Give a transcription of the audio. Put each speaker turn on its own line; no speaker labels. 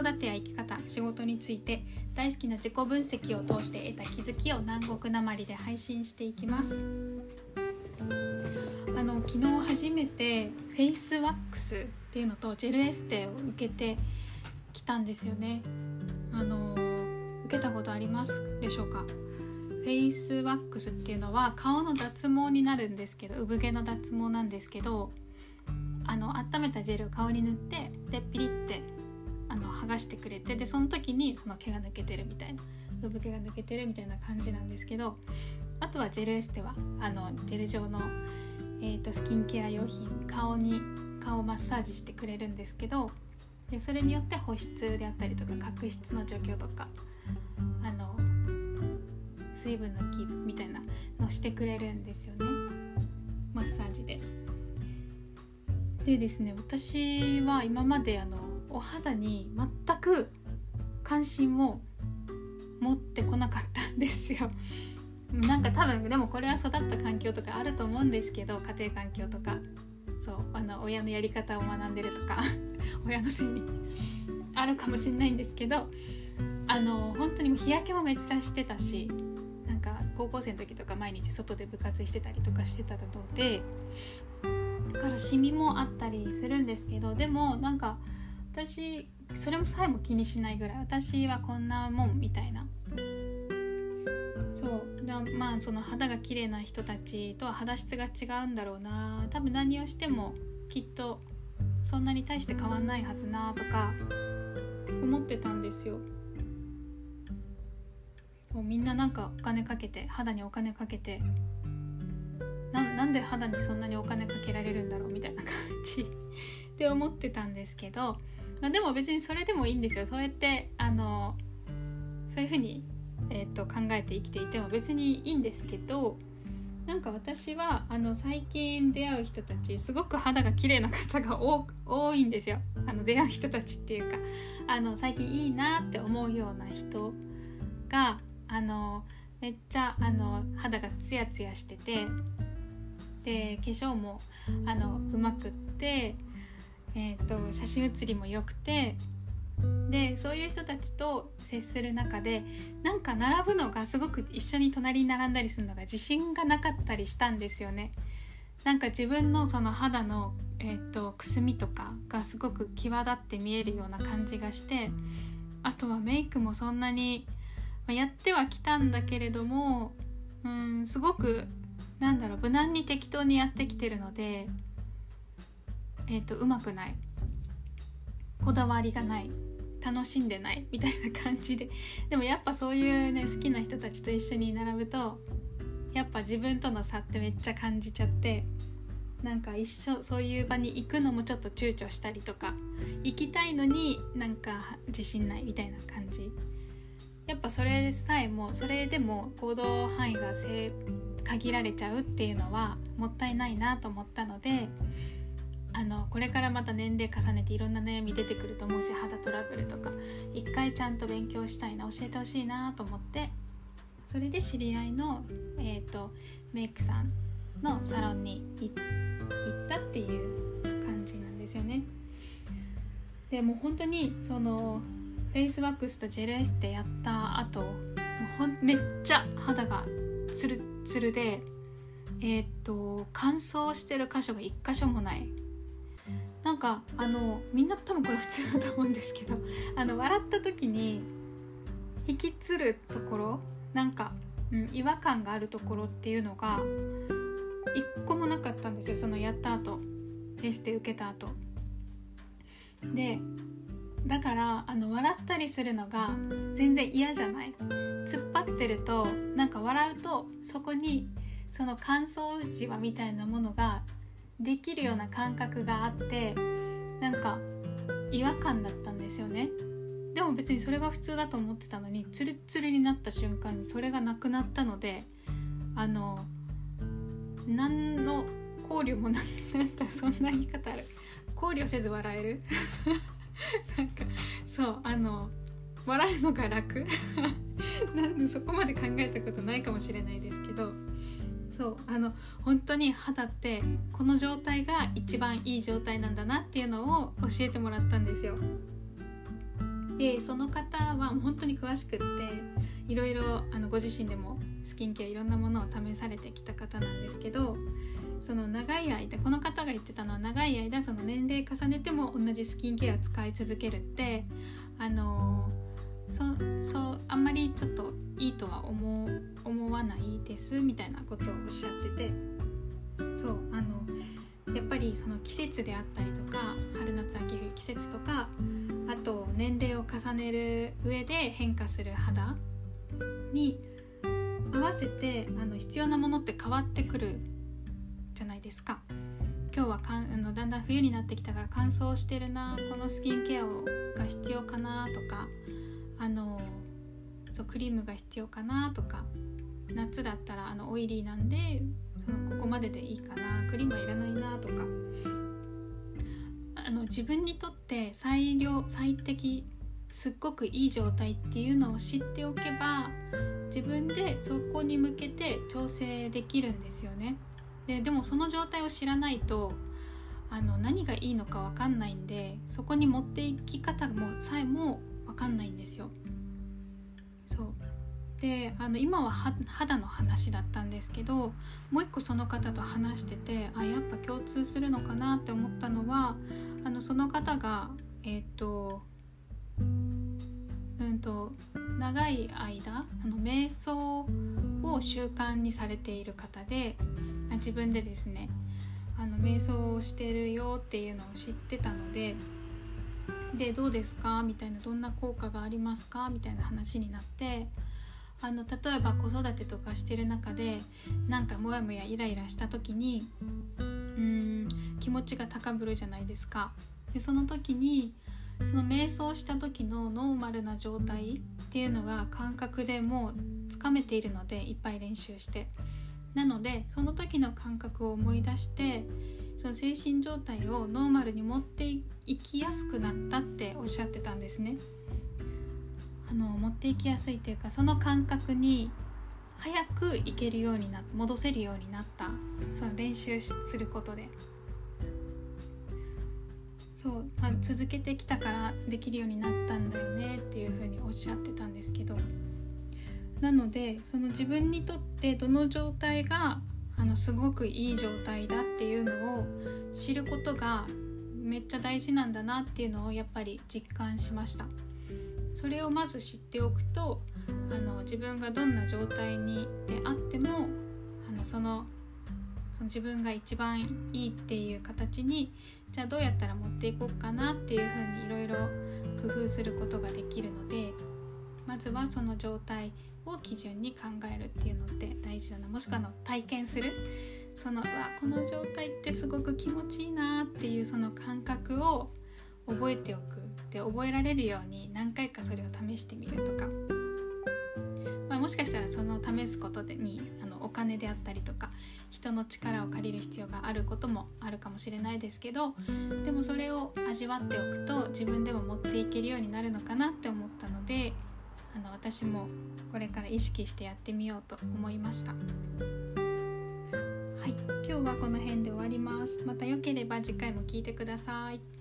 育てや生き方仕事について大好きな自己分析を通して得た気づきを南国なまりで配信していきます。あの昨日初めてフェイスワックスっていうのとジェルエステを受けてきたんですよね。あの受けたことあります？でしょうか？フェイスワックスっていうのは顔の脱毛になるんですけど産毛の脱毛なんですけどあの温めたジェルを顔に塗ってでピリってあの剥がしてくれてでその時にその毛が抜けてるみたいな産毛が抜けてるみたいな感じなんですけどあとはジェルエステはあのジェル状の、えーと、スキンケア用品顔に顔マッサージしてくれるんですけどでそれによって保湿であったりとか角質の除去とかあの水分のキープみたいなのしてくれるんですよねマッサージで。でですね私は今まであのお肌に全く関心を持ってこなかったんですよ。なんか多分でもこれは育った環境とかあると思うんですけど家庭環境とかそうあの親のやり方を学んでるとか 親のせいにあるかもしれないんですけどあの本当に日焼けもめっちゃしてたしなんか高校生の時とか毎日外で部活してたりとかしてたのでだからシミもあったりするんですけどでもなんか私それもさえも気にしないぐらい私はこんなもんみたいな。そう。だまあその肌が綺麗な人たちとは肌質が違うんだろうな。多分何をしてもきっとそんなに大して変わんないはずなとか思ってたんですよ。そうみんななんかお金かけて肌にお金かけてなんで肌にそんなにお金かけられるんだろうみたいな感じって思ってたんですけど、まあ、でも別にそれでもいいんですよ。そうやってあのそういうふうに、えーと、考えて生きていても別にいいんですけどなんか私はあの最近出会う人たちすごく肌が綺麗な方が多いんですよ。あの出会う人たちっていうかあの最近いいなって思うような人があのめっちゃあの肌がツヤツヤしててで化粧もあのうまくって、えーと、写真写りも良くてでそういう人たちと接する中でなんか並ぶのがすごく一緒に隣に並んだりするのが自信がなかったりしたんですよね。なんか自分のその肌の、えーと、くすみとかがすごく際立って見えるような感じがしてあとはメイクもそんなに、まあ、やってはきたんだけれどもうんすごくなんだろう無難に適当にやってきてるのでえ、ー、とうまくない。こだわりがない。楽しんでない。みたいな感じで。でもやっぱそういうね好きな人たちと一緒に並ぶとやっぱ自分との差ってめっちゃ感じちゃってなんか一緒そういう場に行くのもちょっと躊躇したりとか行きたいのになんか自信ないみたいな感じ。やっぱそれさえもそれでも行動範囲が限られちゃうっていうのはもったいないなと思ったのでこれからまた年齢重ねていろんな悩み出てくると思うし肌トラブルとか一回ちゃんと勉強したいな教えてほしいなと思ってそれで知り合いの、えーと、メイクさんのサロンに行ったっていう感じなんですよね。でもう本当にそのフェイスワックスとジェルエステやった後もうほんめっちゃ肌がツルツルでえっ、と乾燥してる箇所が1箇所もないなんかあのみんな多分これ普通だと思うんですけど あの笑った時に引きつるところなんか、うん、違和感があるところっていうのが1個もなかったんですよ。そのやった後テスト受けた後。でだからあの笑ったりするのが全然嫌じゃない。突っ張ってるとなんか笑うとそこにその乾燥じわみたいなものができるような感覚があってなんか違和感だったんですよね。でも別にそれが普通だと思ってたのにツルツルになった瞬間にそれがなくなったのであの何の考慮もななんだそんな言い方ある。考慮せず笑える。なんかそうあの笑うのが楽。なんでそこまで考えたことないかもしれないですけどそうあの本当に肌ってこの状態が一番いい状態なんだなっていうのを教えてもらったんですよ。でその方は本当に詳しくっていろいろあのご自身でもスキンケアいろんなものを試されてきた方なんですけどその長い間この方が言ってたのは長い間その年齢重ねても同じスキンケア使い続けるってあのそそうあんまりちょっといいとは思思わないですみたいなことをおっしゃっててそうあのやっぱりその季節であったりとか春夏秋冬季節とかあと年齢を重ねる上で変化する肌に合わせてあの必要なものって変わってくるじゃないですか。今日はかんあのだんだん冬になってきたから乾燥してるなこのスキンケアをが必要かなとかあのそうクリームが必要かなとか夏だったらあのオイリーなんでそのここまででいいかなクリームはいらないなとかあの自分にとって最良最適すっごくいい状態っていうのを知っておけば自分でそこに向けて調整できるんですよね。ででもその状態を知らないとあの何がいいのか分かんないんでそこに持っていき方もさえも分かんないんですよ。そう。であの今は肌の話だったんですけどもう一個その方と話しててあやっぱ共通するのかなって思ったのはあのその方がえっ、ー、とうんと長い間あの瞑想を習慣にされている方で自分でですねあの瞑想をしてるよっていうのを知ってたのででどうですか？みたいなどんな効果がありますか？みたいな話になってあの例えば子育てとかしてる中でなんかモヤモヤイライラした時にうーん気持ちが高ぶるじゃないですか。でその時にその瞑想した時のノーマルな状態っていうのが感覚でもうつかめているのでいっぱい練習してなのでその時の感覚を思い出してその精神状態をノーマルに持っていきやすくなったっておっしゃってたんですね。あの持っていきやすいというかその感覚に早くいけるようにな戻せるようになった。その練習することで。そう、まあ、続けてきたからできるようになったんだよねっていうふうにおっしゃってたんですけど。なのでその自分にとってどの状態があのすごくいい状態だって知ることがめっちゃ大事なんだなっていうのをやっぱり実感しました。それをまず知っておくとあの自分がどんな状態にであってもあのそのその自分が一番いいっていう形にじゃあどうやったら持っていこうかなっていうふうにいろいろ工夫することができるのでまずはその状態を基準に考えるっていうのって大事だな。もしくはの体験するそのうわこの状態ってすごく気持ちいいなっていうその感覚を覚えておく。で覚えられるように何回かそれを試してみるとか、まあ、もしかしたらその試すことにあのお金であったりとか人の力を借りる必要があることもあるかもしれないですけどでもそれを味わっておくと自分でも持っていけるようになるのかなって思ったのであの私もこれから意識してやってみようと思いました。はい。今日はこの辺で終わります。また良ければ次回も聞いてください。